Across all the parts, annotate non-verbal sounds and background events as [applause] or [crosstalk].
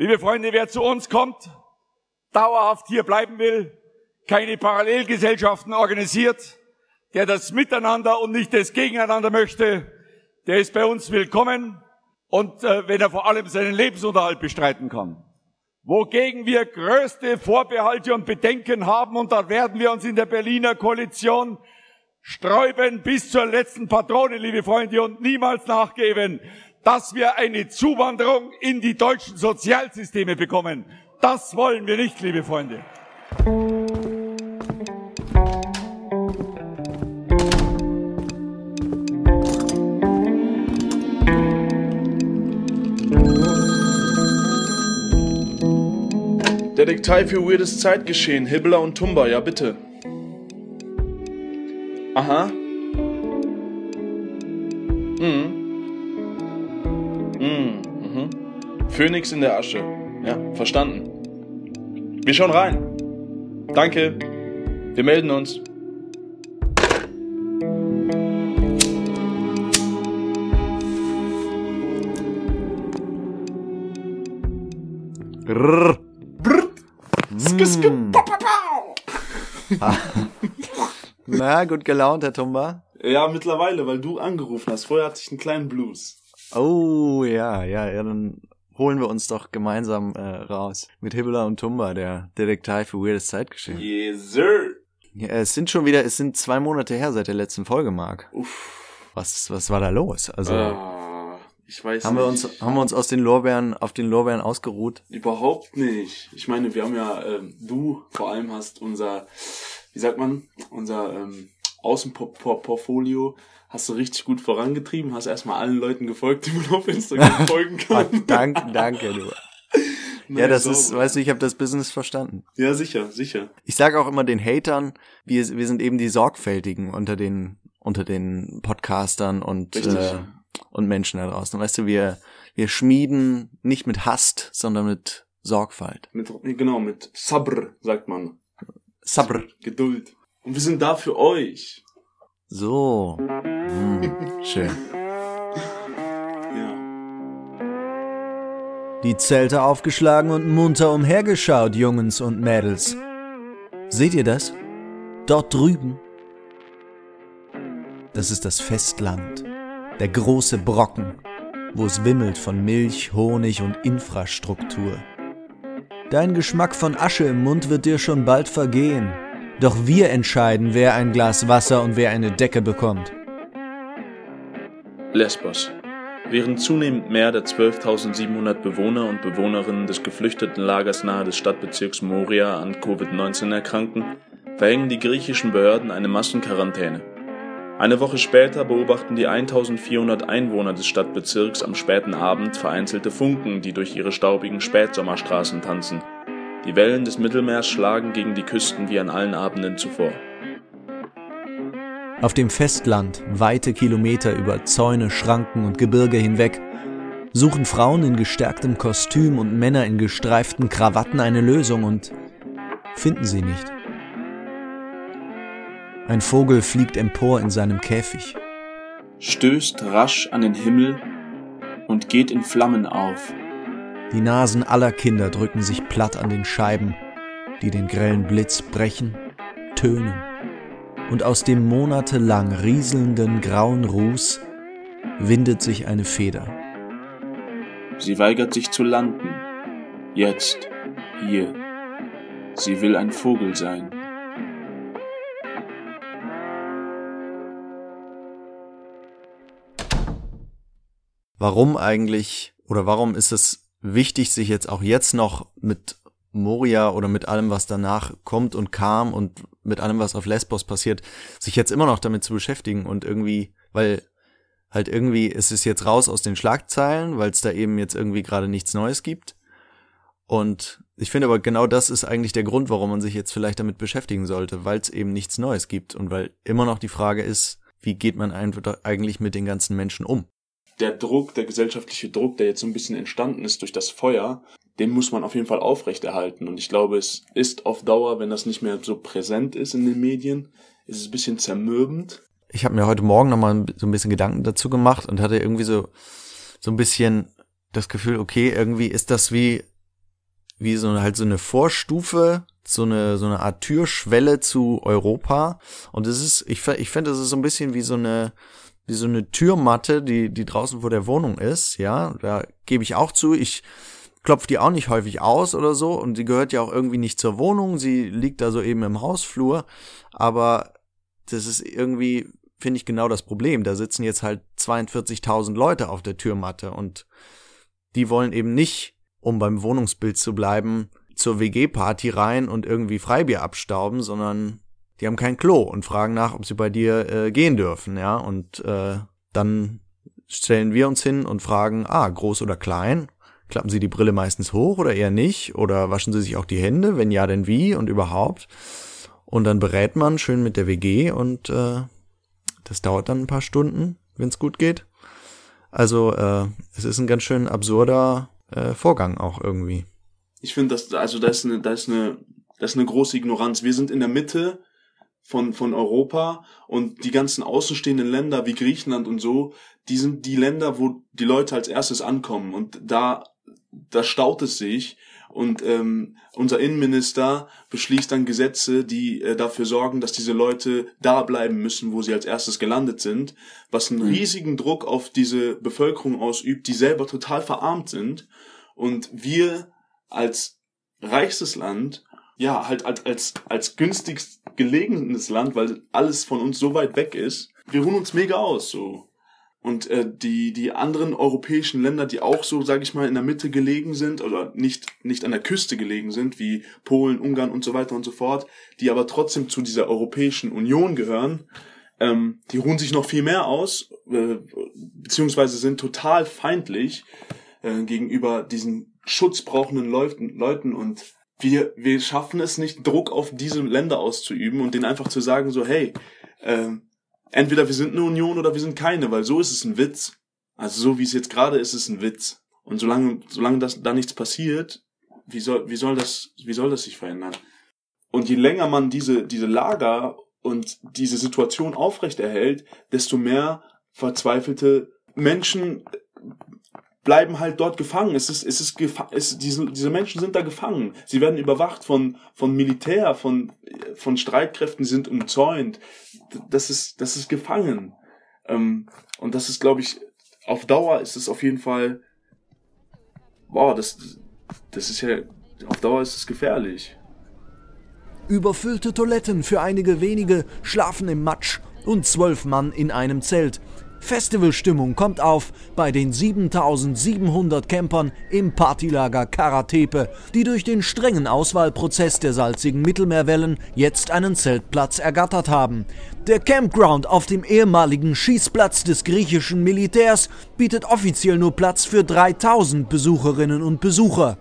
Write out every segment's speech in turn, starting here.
Liebe Freunde, wer zu uns kommt, dauerhaft hier bleiben will, keine Parallelgesellschaften organisiert, der das Miteinander und nicht das Gegeneinander möchte, der ist bei uns willkommen und äh, wenn er vor allem seinen Lebensunterhalt bestreiten kann. Wogegen wir größte Vorbehalte und Bedenken haben, und da werden wir uns in der Berliner Koalition sträuben bis zur letzten Patrone, liebe Freunde, und niemals nachgeben, dass wir eine Zuwanderung in die deutschen Sozialsysteme bekommen. Das wollen wir nicht, liebe Freunde. Detektei für weirdes Zeitgeschehen, Hibbler und Tumba, ja bitte. Aha. Mhm. Phönix in der Asche. Ja, verstanden. Wir schauen rein. Danke. Wir melden uns. Rrr. Mm. [laughs] Na, gut gelaunt, Herr Tumba. Ja, mittlerweile, weil du angerufen hast. Vorher hatte ich einen kleinen Blues. Oh, ja, ja, ja, dann holen wir uns doch gemeinsam äh, raus. Mit Hibbler und Tumba, der Detektei für weirdes Zeitgeschehen. Yes, sir. Ja, es sind schon wieder, es sind zwei Monate her seit der letzten Folge, Marc. Uff. Was, was war da los? Also, Ah, ich weiß haben wir nicht. uns, haben wir uns aus den Lorbeeren, auf den Lorbeeren ausgeruht? Überhaupt nicht. Ich meine, wir haben ja, ähm, du vor allem hast unser, wie sagt man, unser ähm, Außenportfolio hast du richtig gut vorangetrieben, hast erstmal allen Leuten gefolgt, die man auf Instagram [laughs] folgen Ah, kann. danke, danke, du. [laughs] Ja, das ist, weißt du, ich habe das Business verstanden. Ja, sicher, sicher. Ich sage auch immer den Hatern, wir, wir sind eben die Sorgfältigen unter den unter den Podcastern und Richtig. äh, und Menschen da draußen. Weißt du, wir wir schmieden nicht mit Hast, sondern mit Sorgfalt. Mit, genau, mit Sabr, sagt man. Sabr. Geduld. Und wir sind da für euch. So. Hm, schön. Ja. Die Zelte aufgeschlagen und munter umhergeschaut, Jungens und Mädels. Seht ihr das? Dort drüben. Das ist das Festland. Der große Brocken, wo es wimmelt von Milch, Honig und Infrastruktur. Dein Geschmack von Asche im Mund wird dir schon bald vergehen. Doch wir entscheiden, wer ein Glas Wasser und wer eine Decke bekommt. Lesbos. Während zunehmend mehr der 12.700 Bewohner und Bewohnerinnen des Geflüchtetenlagers nahe des Stadtbezirks Moria an Covid-19 erkranken, verhängen die griechischen Behörden eine Massenquarantäne. Eine Woche später beobachten die 1400 Einwohner des Stadtbezirks am späten Abend vereinzelte Funken, die durch ihre staubigen Spätsommerstraßen tanzen. Die Wellen des Mittelmeers schlagen gegen die Küsten wie an allen Abenden zuvor. Auf dem Festland, weite Kilometer über Zäune, Schranken und Gebirge hinweg, suchen Frauen in gestärktem Kostüm und Männer in gestreiften Krawatten eine Lösung und finden sie nicht. Ein Vogel fliegt empor in seinem Käfig. Stößt rasch an den Himmel und geht in Flammen auf. Die Nasen aller Kinder drücken sich platt an den Scheiben, die den grellen Blitz brechen, tönen. Und aus dem monatelang rieselnden grauen Ruß windet sich eine Feder. Sie weigert sich zu landen. Jetzt, hier. Sie will ein Vogel sein. Warum eigentlich oder warum ist es wichtig, sich jetzt auch jetzt noch mit Moria oder mit allem, was danach kommt und kam und mit allem, was auf Lesbos passiert, sich jetzt immer noch damit zu beschäftigen und irgendwie, weil halt irgendwie ist es jetzt raus aus den Schlagzeilen, weil es da eben jetzt irgendwie gerade nichts Neues gibt. Und ich finde aber genau das ist eigentlich der Grund, warum man sich jetzt vielleicht damit beschäftigen sollte, weil es eben nichts Neues gibt und weil immer noch die Frage ist, wie geht man eigentlich mit den ganzen Menschen um? Der Druck, der gesellschaftliche Druck, der jetzt so ein bisschen entstanden ist durch das Feuer, den muss man auf jeden Fall aufrechterhalten. Und ich glaube, es ist auf Dauer, wenn das nicht mehr so präsent ist in den Medien, ist es ein bisschen zermürbend. ich habe mir heute Morgen nochmal so ein bisschen Gedanken dazu gemacht und hatte irgendwie so, so ein bisschen das Gefühl, okay, irgendwie ist das wie, wie so eine, halt so eine Vorstufe, so eine, so eine Art Türschwelle zu Europa. Und es ist, ich, ich finde, es ist so ein bisschen wie so eine, wie so eine Türmatte, die, die draußen vor der Wohnung ist, ja. Da gebe ich auch zu, ich klopfe die auch nicht häufig aus oder so und sie gehört ja auch irgendwie nicht zur Wohnung, sie liegt da so eben im Hausflur, aber das ist irgendwie, finde ich, genau das Problem. Da sitzen jetzt halt 42.000 Leute auf der Türmatte und die wollen eben nicht, um beim Wohnungsbild zu bleiben, zur WG-Party rein und irgendwie Freibier abstauben, sondern die haben kein Klo und fragen nach, ob sie bei dir äh, gehen dürfen, ja. Und äh, dann stellen wir uns hin und fragen, ah, groß oder klein? Klappen sie die Brille meistens hoch oder eher nicht? Oder waschen sie sich auch die Hände? Wenn ja, denn wie und überhaupt? Und dann berät man schön mit der WG und äh, das dauert dann ein paar Stunden, wenn es gut geht. Also äh, es ist ein ganz schön absurder äh, Vorgang auch irgendwie. Ich finde, dass also da ist eine, da ist eine, das ist eine große Ignoranz. Wir sind in der Mitte von von Europa und die ganzen außenstehenden Länder wie Griechenland und so, die sind die Länder, wo die Leute als erstes ankommen und da da staut es sich und ähm, unser Innenminister beschließt dann Gesetze, die äh, dafür sorgen, dass diese Leute da bleiben müssen, wo sie als erstes gelandet sind, was einen mhm. riesigen Druck auf diese Bevölkerung ausübt, die selber total verarmt sind. Und wir als reichstes Land, ja, halt als, als, als günstigst gelegenes Land, weil alles von uns so weit weg ist, wir ruhen uns mega aus, so. Und äh, die, die anderen europäischen Länder, die auch so, sage ich mal, in der Mitte gelegen sind oder nicht, nicht an der Küste gelegen sind, wie Polen, Ungarn und so weiter und so fort, die aber trotzdem zu dieser Europäischen Union gehören, ähm, die ruhen sich noch viel mehr aus, äh, beziehungsweise sind total feindlich äh, gegenüber diesen schutzbrauchenden Leuten, Leuten und wir, wir schaffen es nicht, Druck auf diese Länder auszuüben und denen einfach zu sagen, so, hey, äh, entweder wir sind eine Union oder wir sind keine, weil so ist es ein Witz. Also so wie es jetzt gerade ist, ist es ein Witz. Und solange, solange das, da nichts passiert, wie soll, wie soll das, wie soll das sich verändern? Und je länger man diese, diese Lager und diese Situation aufrechterhält, desto mehr verzweifelte Menschen bleiben halt dort gefangen. Es ist, es ist, es, diese, diese Menschen sind da gefangen. Sie werden überwacht von, von Militär, von, von Streitkräften, sind umzäunt. Das ist, das ist gefangen. Ähm, und das ist, glaube ich, auf Dauer ist es auf jeden Fall, wow, das, das ist ja, auf Dauer ist es gefährlich. Überfüllte Toiletten für einige wenige schlafen im Matsch und zwölf Mann in einem Zelt. Festivalstimmung kommt auf bei den 7700 Campern im Partylager Karatepe, die durch den strengen Auswahlprozess der salzigen Mittelmeerwellen jetzt einen Zeltplatz ergattert haben. Der Campground auf dem ehemaligen Schießplatz des griechischen Militärs bietet offiziell nur Platz für 3000 Besucherinnen und Besucher.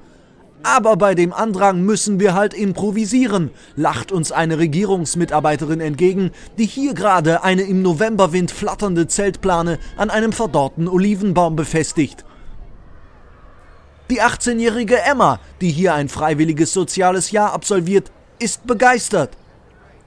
Aber bei dem Andrang müssen wir halt improvisieren, lacht uns eine Regierungsmitarbeiterin entgegen, die hier gerade eine im Novemberwind flatternde Zeltplane an einem verdorrten Olivenbaum befestigt. Die 18-jährige Emma, die hier ein freiwilliges soziales Jahr absolviert, ist begeistert.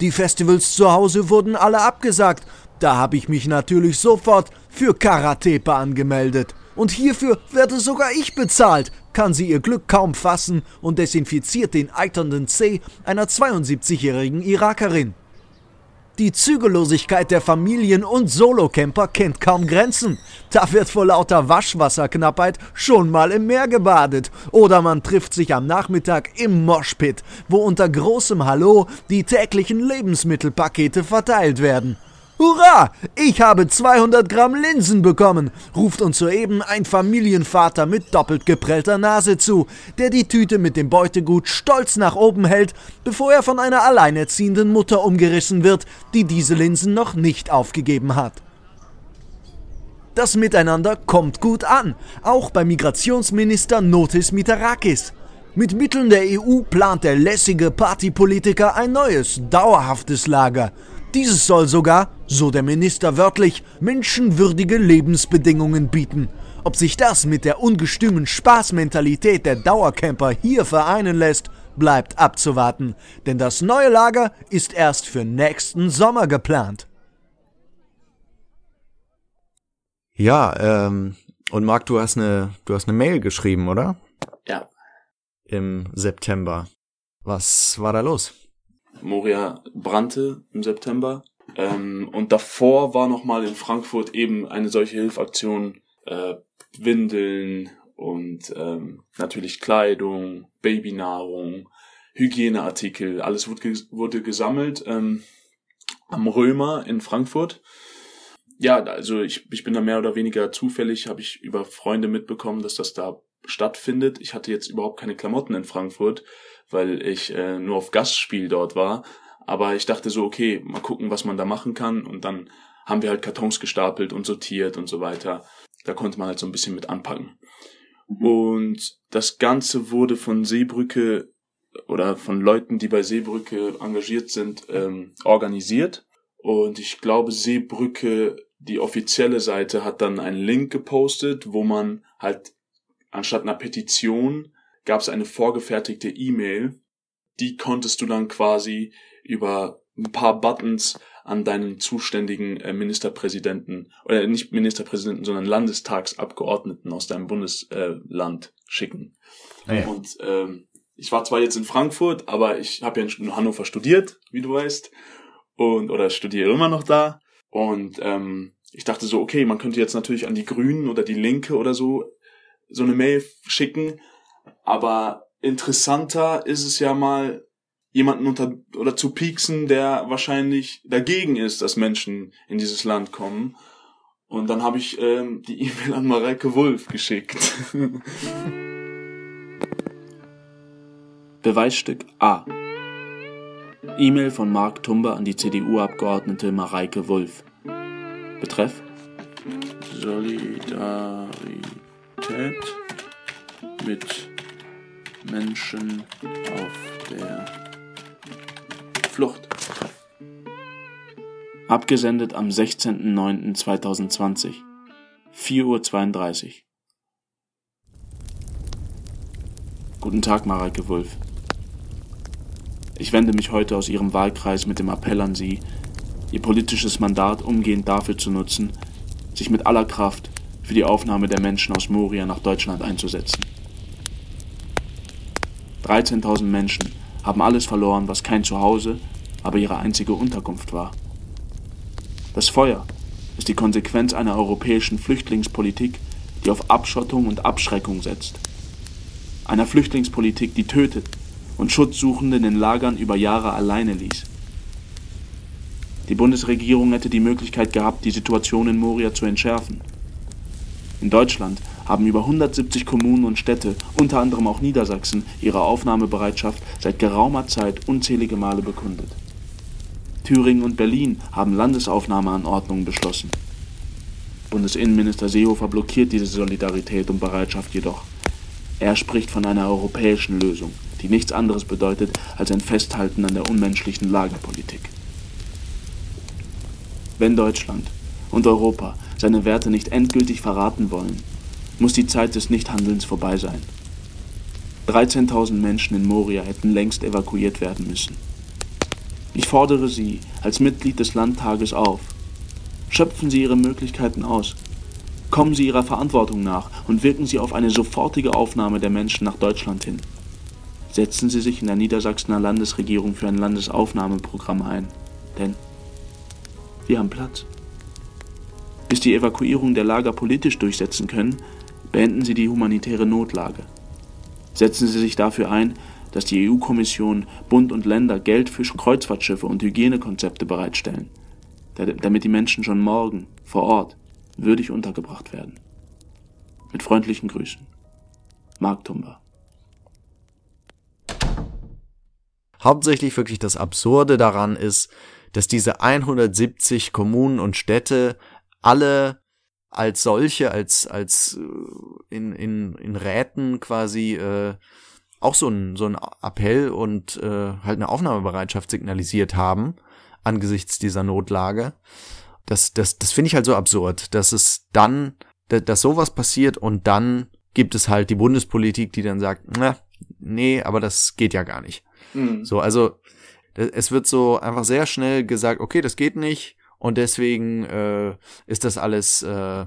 Die Festivals zu Hause wurden alle abgesagt. Da habe ich mich natürlich sofort für Karatepe angemeldet. Und hierfür werde sogar ich bezahlt, kann sie ihr Glück kaum fassen und desinfiziert den eiternden Zeh einer 72-jährigen Irakerin. Die Zügellosigkeit der Familien- und Solocamper kennt kaum Grenzen. Da wird vor lauter Waschwasserknappheit schon mal im Meer gebadet. Oder man trifft sich am Nachmittag im Moshpit, wo unter großem Hallo die täglichen Lebensmittelpakete verteilt werden. Hurra! Ich habe 200 Gramm Linsen bekommen, ruft uns soeben ein Familienvater mit doppelt geprellter Nase zu, der die Tüte mit dem Beutegut stolz nach oben hält, bevor er von einer alleinerziehenden Mutter umgerissen wird, die diese Linsen noch nicht aufgegeben hat. Das Miteinander kommt gut an, auch bei Migrationsminister Notis Mitarakis. Mit Mitteln der EU plant der lässige Partypolitiker ein neues, dauerhaftes Lager. Dieses soll sogar, so der Minister wörtlich, menschenwürdige Lebensbedingungen bieten. Ob sich das mit der ungestümen Spaßmentalität der Dauercamper hier vereinen lässt, bleibt abzuwarten, denn das neue Lager ist erst für nächsten Sommer geplant. Ja, ähm, und Marc, du hast eine, du hast eine Mail geschrieben, oder? Ja. im September. Was war da los? Moria brannte im September. Ähm, und davor war nochmal in Frankfurt eben eine solche Hilfaktion, äh, Windeln und ähm, natürlich Kleidung, Babynahrung, Hygieneartikel, alles wurde, wurde gesammelt ähm, am Römer in Frankfurt. Ja, also ich, ich bin da mehr oder weniger zufällig, habe ich über Freunde mitbekommen, dass das da stattfindet. Ich hatte jetzt überhaupt keine Klamotten in Frankfurt, weil ich äh, nur auf Gastspiel dort war. Aber ich dachte so, okay, mal gucken, was man da machen kann. Und dann haben wir halt Kartons gestapelt und sortiert und so weiter. Da konnte man halt so ein bisschen mit anpacken. Mhm. Und das Ganze wurde von Seebrücke oder von Leuten, die bei Seebrücke engagiert sind, ähm, organisiert. Und ich glaube, Seebrücke, die offizielle Seite, hat dann einen Link gepostet, wo man halt anstatt einer Petition gab es eine vorgefertigte E-Mail. Die konntest du dann quasi über ein paar Buttons an deinen zuständigen äh, Ministerpräsidenten oder nicht Ministerpräsidenten, sondern Landestagsabgeordneten aus deinem Bundesland äh, schicken. Ah ja. Und ähm, ich war zwar jetzt in Frankfurt, aber ich habe ja in Hannover studiert, wie du weißt, und oder studiere immer noch da. Und ähm, ich dachte so, okay, man könnte jetzt natürlich an die Grünen oder die Linke oder so so eine Mail schicken, aber interessanter ist es ja mal jemanden unter oder zu pieksen, der wahrscheinlich dagegen ist, dass Menschen in dieses Land kommen. Und dann habe ich ähm, die E-Mail an Mareike Wulff geschickt. [laughs] Beweisstück A. E-Mail von Mark Tumber an die CDU-Abgeordnete Mareike Wulff. Betreff Solidarität mit Menschen auf der Flucht. Abgesendet am 16.09.2020, 4.32 Uhr. Guten Tag, Mareike Wulff. Ich wende mich heute aus Ihrem Wahlkreis mit dem Appell an Sie, Ihr politisches Mandat umgehend dafür zu nutzen, sich mit aller Kraft für die Aufnahme der Menschen aus Moria nach Deutschland einzusetzen. 13.000 Menschen haben alles verloren, was kein Zuhause, aber ihre einzige Unterkunft war. Das Feuer ist die Konsequenz einer europäischen Flüchtlingspolitik, die auf Abschottung und Abschreckung setzt. Einer Flüchtlingspolitik, die tötet und Schutzsuchende in den Lagern über Jahre alleine ließ. Die Bundesregierung hätte die Möglichkeit gehabt, die Situation in Moria zu entschärfen. In Deutschland haben über 170 Kommunen und Städte, unter anderem auch Niedersachsen, ihre Aufnahmebereitschaft seit geraumer Zeit unzählige Male bekundet. Thüringen und Berlin haben Landesaufnahmeanordnungen beschlossen. Bundesinnenminister Seehofer blockiert diese Solidarität und Bereitschaft jedoch. Er spricht von einer europäischen Lösung, die nichts anderes bedeutet als ein Festhalten an der unmenschlichen Lagerpolitik. Wenn Deutschland und Europa seine Werte nicht endgültig verraten wollen, muss die Zeit des Nichthandelns vorbei sein. 13.000 Menschen in Moria hätten längst evakuiert werden müssen. Ich fordere Sie als Mitglied des Landtages auf. Schöpfen Sie Ihre Möglichkeiten aus. Kommen Sie Ihrer Verantwortung nach und wirken Sie auf eine sofortige Aufnahme der Menschen nach Deutschland hin. Setzen Sie sich in der Niedersachsener Landesregierung für ein Landesaufnahmeprogramm ein. Denn wir haben Platz. Bis die Evakuierung der Lager politisch durchsetzen können, beenden Sie die humanitäre Notlage. Setzen Sie sich dafür ein, dass die EU-Kommission, Bund und Länder Geld für Kreuzfahrtschiffe und Hygienekonzepte bereitstellen, damit die Menschen schon morgen vor Ort würdig untergebracht werden. Mit freundlichen Grüßen. Mark Tumba. Hauptsächlich wirklich das Absurde daran ist, dass diese 170 Kommunen und Städte alle als solche, als, als äh, in, in, in Räten quasi äh, auch so ein, so ein Appell und äh, halt eine Aufnahmebereitschaft signalisiert haben angesichts dieser Notlage. Das, das, das finde ich halt so absurd, dass es dann, dass, dass sowas passiert und dann gibt es halt die Bundespolitik, die dann sagt, na, nee, aber das geht ja gar nicht. Mhm. So, also es wird so einfach sehr schnell gesagt, okay, das geht nicht und deswegen äh, ist das alles äh,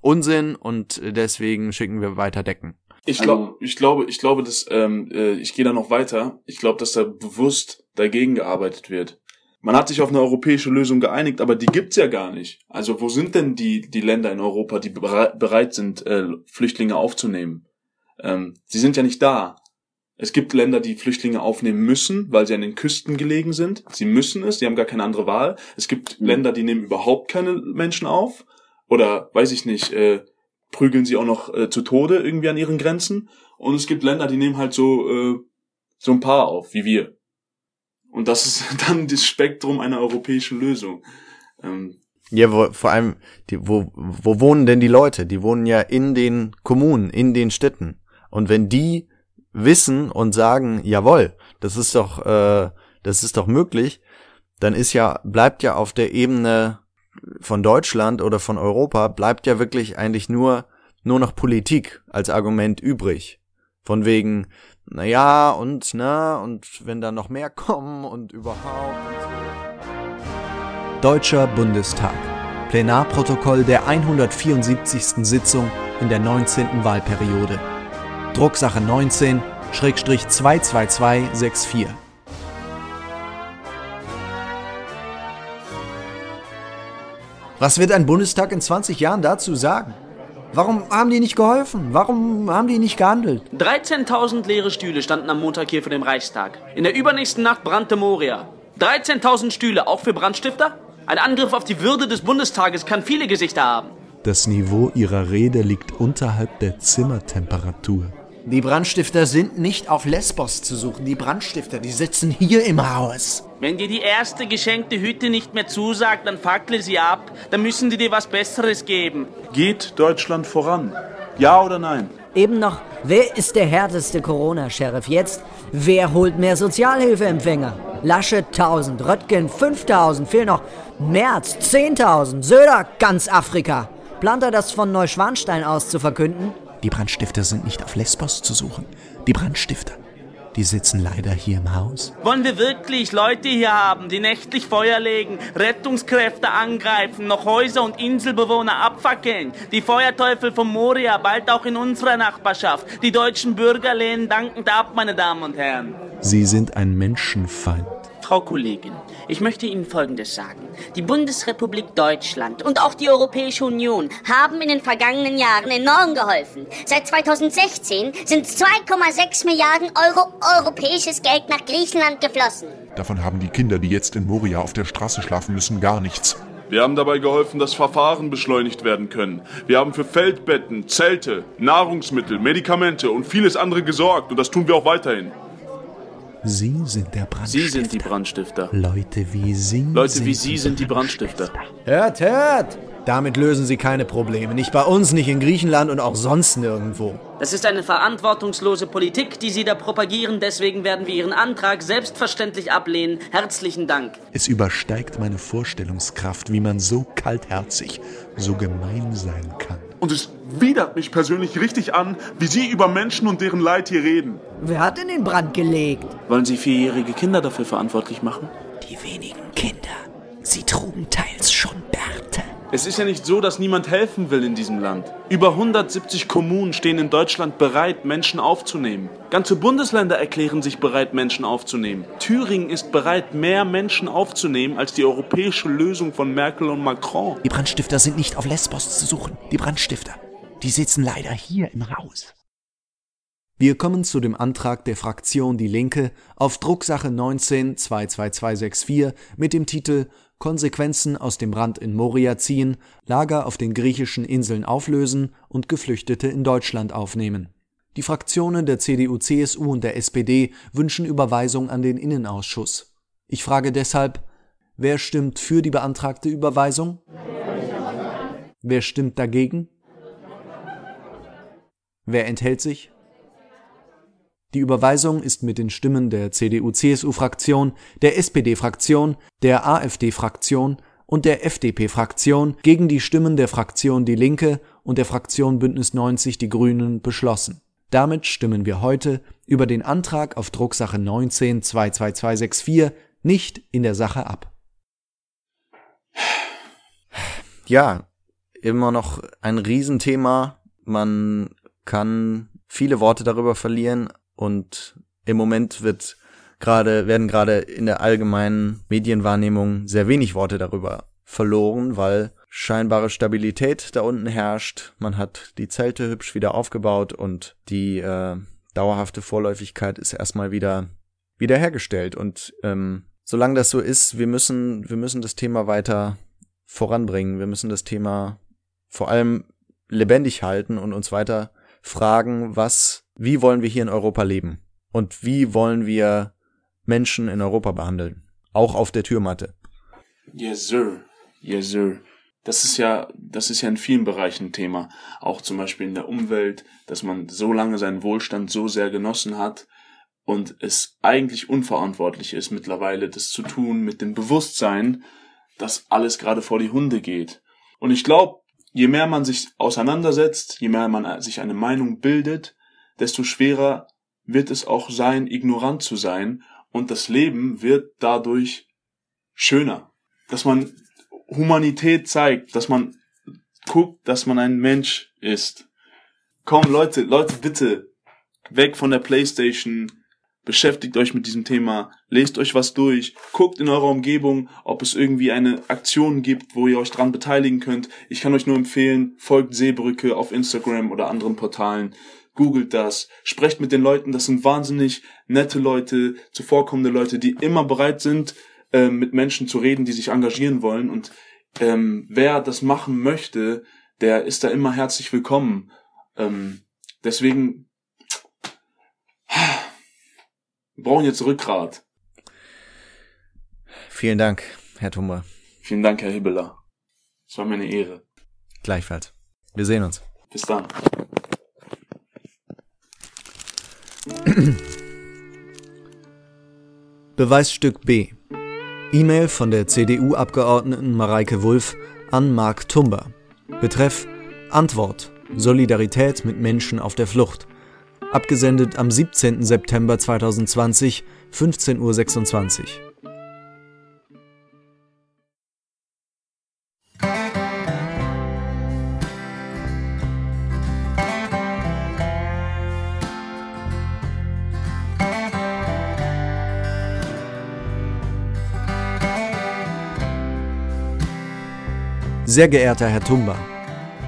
Unsinn und deswegen schicken wir weiter Decken. Ich glaube, ich glaube, ich glaube, dass ähm, äh, ich gehe da noch weiter. Ich glaube, dass da bewusst dagegen gearbeitet wird. Man hat sich auf eine europäische Lösung geeinigt, aber die gibt's ja gar nicht. Also wo sind denn die die Länder in Europa, die bereit sind, äh, Flüchtlinge aufzunehmen? Ähm, sie sind ja nicht da. Es gibt Länder, die Flüchtlinge aufnehmen müssen, weil sie an den Küsten gelegen sind. Sie müssen es, sie haben gar keine andere Wahl. Es gibt mhm. Länder, die nehmen überhaupt keine Menschen auf. Oder, weiß ich nicht, äh, prügeln sie auch noch äh, zu Tode irgendwie an ihren Grenzen. Und es gibt Länder, die nehmen halt so, äh, so ein paar auf, wie wir. Und das ist [laughs] dann das Spektrum einer europäischen Lösung. Ähm, ja, wo, vor allem, die, wo, wo wohnen denn die Leute? Die wohnen ja in den Kommunen, in den Städten. Und wenn die wissen und sagen, jawohl, das ist doch, äh, das ist doch möglich, dann ist ja, bleibt ja auf der Ebene von Deutschland oder von Europa, bleibt ja wirklich eigentlich nur, nur noch Politik als Argument übrig. Von wegen, na ja, und, na, und wenn da noch mehr [laughs] kommen und überhaupt. Deutscher Bundestag. Plenarprotokoll der 174. Sitzung in der 19. Wahlperiode. Drucksache 19 22264. Was wird ein Bundestag in 20 Jahren dazu sagen? Warum haben die nicht geholfen? Warum haben die nicht gehandelt? 13.000 leere Stühle standen am Montag hier für den Reichstag. In der übernächsten Nacht brannte Moria. 13.000 Stühle, auch für Brandstifter? Ein Angriff auf die Würde des Bundestages kann viele Gesichter haben. Das Niveau ihrer Rede liegt unterhalb der Zimmertemperatur. Die Brandstifter sind nicht auf Lesbos zu suchen. Die Brandstifter, die sitzen hier im Haus. Wenn dir die erste geschenkte Hütte nicht mehr zusagt, dann fackle sie ab. Dann müssen die dir was Besseres geben. Geht Deutschland voran? Ja oder nein? Eben noch, wer ist der härteste Corona-Sheriff jetzt? Wer holt mehr Sozialhilfeempfänger? Lasche 1000, Röttgen 5000, fehlen noch März 10.000, Söder ganz Afrika. Plant er das von Neuschwanstein aus zu verkünden? Die Brandstifter sind nicht auf Lesbos zu suchen. Die Brandstifter, die sitzen leider hier im Haus. Wollen wir wirklich Leute hier haben, die nächtlich Feuer legen, Rettungskräfte angreifen, noch Häuser und Inselbewohner abfackeln? Die Feuerteufel von Moria bald auch in unserer Nachbarschaft. Die deutschen Bürger lehnen dankend ab, meine Damen und Herren. Sie sind ein Menschenfeind. Frau Kollegin, ich möchte Ihnen Folgendes sagen. Die Bundesrepublik Deutschland und auch die Europäische Union haben in den vergangenen Jahren enorm geholfen. Seit 2016 sind 2,6 Milliarden Euro europäisches Geld nach Griechenland geflossen. Davon haben die Kinder, die jetzt in Moria auf der Straße schlafen müssen, gar nichts. Wir haben dabei geholfen, dass Verfahren beschleunigt werden können. Wir haben für Feldbetten, Zelte, Nahrungsmittel, Medikamente und vieles andere gesorgt und das tun wir auch weiterhin. Sie sind der Brandstifter. Sie sind die Brandstifter. Leute wie Sie. Leute wie Sie sind die Brandstifter. Hört, hört! Damit lösen Sie keine Probleme. Nicht bei uns, nicht in Griechenland und auch sonst nirgendwo. Das ist eine verantwortungslose Politik, die Sie da propagieren. Deswegen werden wir Ihren Antrag selbstverständlich ablehnen. Herzlichen Dank. Es übersteigt meine Vorstellungskraft, wie man so kaltherzig, so gemein sein kann. Und es widert mich persönlich richtig an, wie Sie über Menschen und deren Leid hier reden. Wer hat denn den Brand gelegt? Wollen Sie vierjährige Kinder dafür verantwortlich machen? Die wenigen Kinder. Sie trugen teils schon Bärte. Es ist ja nicht so, dass niemand helfen will in diesem Land. Über 170 Kommunen stehen in Deutschland bereit, Menschen aufzunehmen. Ganze Bundesländer erklären sich bereit, Menschen aufzunehmen. Thüringen ist bereit, mehr Menschen aufzunehmen als die europäische Lösung von Merkel und Macron. Die Brandstifter sind nicht auf Lesbos zu suchen. Die Brandstifter, die sitzen leider hier im Haus. Wir kommen zu dem Antrag der Fraktion Die Linke auf Drucksache 19 22264 mit dem Titel Konsequenzen aus dem Brand in Moria ziehen, Lager auf den griechischen Inseln auflösen und Geflüchtete in Deutschland aufnehmen. Die Fraktionen der CDU, CSU und der SPD wünschen Überweisung an den Innenausschuss. Ich frage deshalb, wer stimmt für die beantragte Überweisung? Wer stimmt dagegen? Wer enthält sich? Die Überweisung ist mit den Stimmen der CDU-CSU-Fraktion, der SPD-Fraktion, der AfD-Fraktion und der FDP-Fraktion gegen die Stimmen der Fraktion Die Linke und der Fraktion Bündnis 90 Die Grünen beschlossen. Damit stimmen wir heute über den Antrag auf Drucksache 19 22264 nicht in der Sache ab. Ja, immer noch ein Riesenthema. Man kann viele Worte darüber verlieren und im Moment wird gerade, werden gerade in der allgemeinen Medienwahrnehmung sehr wenig Worte darüber verloren, weil scheinbare Stabilität da unten herrscht. Man hat die Zelte hübsch wieder aufgebaut und die äh, dauerhafte Vorläufigkeit ist erstmal wieder wiederhergestellt. Und ähm, solange das so ist, wir müssen, wir müssen das Thema weiter voranbringen. Wir müssen das Thema vor allem lebendig halten und uns weiter fragen, was, wie wollen wir hier in Europa leben? Und wie wollen wir Menschen in Europa behandeln? Auch auf der Türmatte. Yes, sir. Yes, sir. Das ist ja, das ist ja in vielen Bereichen Thema. Auch zum Beispiel in der Umwelt, dass man so lange seinen Wohlstand so sehr genossen hat und es eigentlich unverantwortlich ist mittlerweile, das zu tun mit dem Bewusstsein, dass alles gerade vor die Hunde geht. Und ich glaube, je mehr man sich auseinandersetzt, je mehr man sich eine Meinung bildet, desto schwerer wird es auch sein, ignorant zu sein und das Leben wird dadurch schöner. Dass man Humanität zeigt, dass man guckt, dass man ein Mensch ist. Komm, Leute, Leute, bitte, weg von der Playstation, beschäftigt euch mit diesem Thema, lest euch was durch, guckt in eurer Umgebung, ob es irgendwie eine Aktion gibt, wo ihr euch dran beteiligen könnt. Ich kann euch nur empfehlen, folgt Seebrücke auf Instagram oder anderen Portalen, googelt das, sprecht mit den Leuten, das sind wahnsinnig nette Leute, zuvorkommende Leute, die immer bereit sind, äh, mit Menschen zu reden, die sich engagieren wollen. Und ähm, wer das machen möchte, der ist da immer herzlich willkommen. Ähm, deswegen wir brauchen jetzt Rückgrat. Vielen Dank, Herr Tumba. Vielen Dank, Herr Hibbeler. Es war mir eine Ehre. Gleichfalls. Wir sehen uns. Bis dann. [clears throat] Beweisstück B. E-Mail von der CDU-Abgeordneten Mareike Wulff an Mark Tumba. Betreff Antwort Solidarität mit Menschen auf der Flucht. Abgesendet am 17. September 2020, 15.26 Uhr. Sehr geehrter Herr Tumba,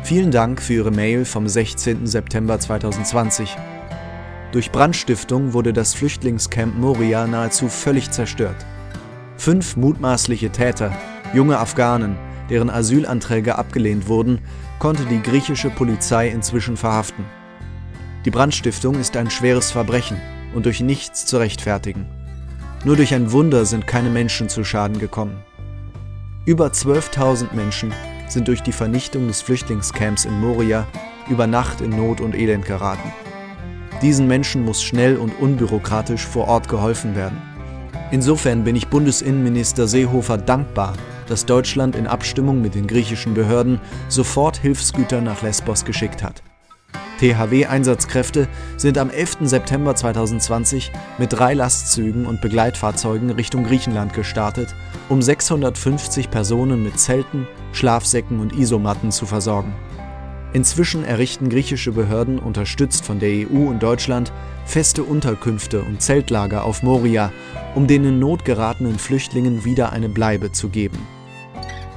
vielen Dank für Ihre Mail vom 16. September 2020. Durch Brandstiftung wurde das Flüchtlingscamp Moria nahezu völlig zerstört. Fünf mutmaßliche Täter, junge Afghanen, deren Asylanträge abgelehnt wurden, konnte die griechische Polizei inzwischen verhaften. Die Brandstiftung ist ein schweres Verbrechen und durch nichts zu rechtfertigen. Nur durch ein Wunder sind keine Menschen zu Schaden gekommen. Über 12.000 Menschen sind durch die Vernichtung des Flüchtlingscamps in Moria über Nacht in Not und Elend geraten. Diesen Menschen muss schnell und unbürokratisch vor Ort geholfen werden. Insofern bin ich Bundesinnenminister Seehofer dankbar, dass Deutschland in Abstimmung mit den griechischen Behörden sofort Hilfsgüter nach Lesbos geschickt hat. THW-Einsatzkräfte sind am 11. September 2020 mit drei Lastzügen und Begleitfahrzeugen Richtung Griechenland gestartet, um 650 Personen mit Zelten, Schlafsäcken und Isomatten zu versorgen. Inzwischen errichten griechische Behörden, unterstützt von der EU und Deutschland, feste Unterkünfte und Zeltlager auf Moria, um den in Not geratenen Flüchtlingen wieder eine Bleibe zu geben.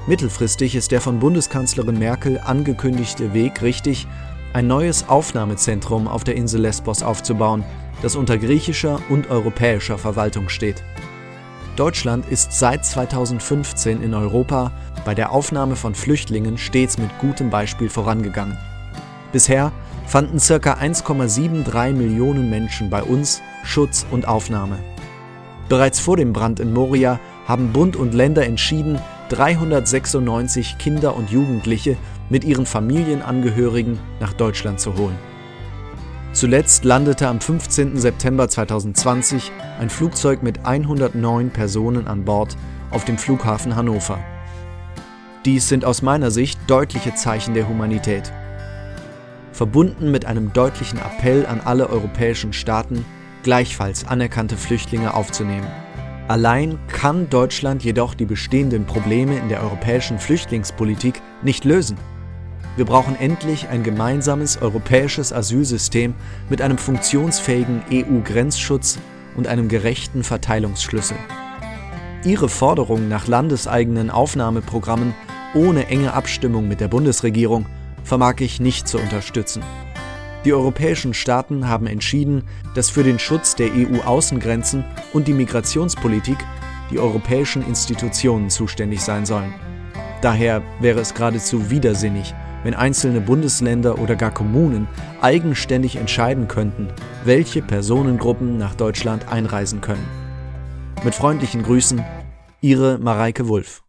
Mittelfristig ist der von Bundeskanzlerin Merkel angekündigte Weg richtig, ein neues Aufnahmezentrum auf der Insel Lesbos aufzubauen, das unter griechischer und europäischer Verwaltung steht. Deutschland ist seit 2015 in Europa bei der Aufnahme von Flüchtlingen stets mit gutem Beispiel vorangegangen. Bisher fanden ca. 1,73 Millionen Menschen bei uns Schutz und Aufnahme. Bereits vor dem Brand in Moria haben Bund und Länder entschieden, 396 Kinder und Jugendliche mit ihren Familienangehörigen nach Deutschland zu holen. Zuletzt landete am 15. September 2020 ein Flugzeug mit 109 Personen an Bord auf dem Flughafen Hannover. Dies sind aus meiner Sicht deutliche Zeichen der Humanität. Verbunden mit einem deutlichen Appell an alle europäischen Staaten, gleichfalls anerkannte Flüchtlinge aufzunehmen. Allein kann Deutschland jedoch die bestehenden Probleme in der europäischen Flüchtlingspolitik nicht lösen. Wir brauchen endlich ein gemeinsames europäisches Asylsystem mit einem funktionsfähigen EU-Grenzschutz und einem gerechten Verteilungsschlüssel. Ihre Forderung nach landeseigenen Aufnahmeprogrammen ohne enge Abstimmung mit der Bundesregierung vermag ich nicht zu unterstützen. Die europäischen Staaten haben entschieden, dass für den Schutz der EU-Außengrenzen und die Migrationspolitik die europäischen Institutionen zuständig sein sollen. Daher wäre es geradezu widersinnig, wenn einzelne Bundesländer oder gar Kommunen eigenständig entscheiden könnten, welche Personengruppen nach Deutschland einreisen können. Mit freundlichen Grüßen, Ihre Mareike Wulff.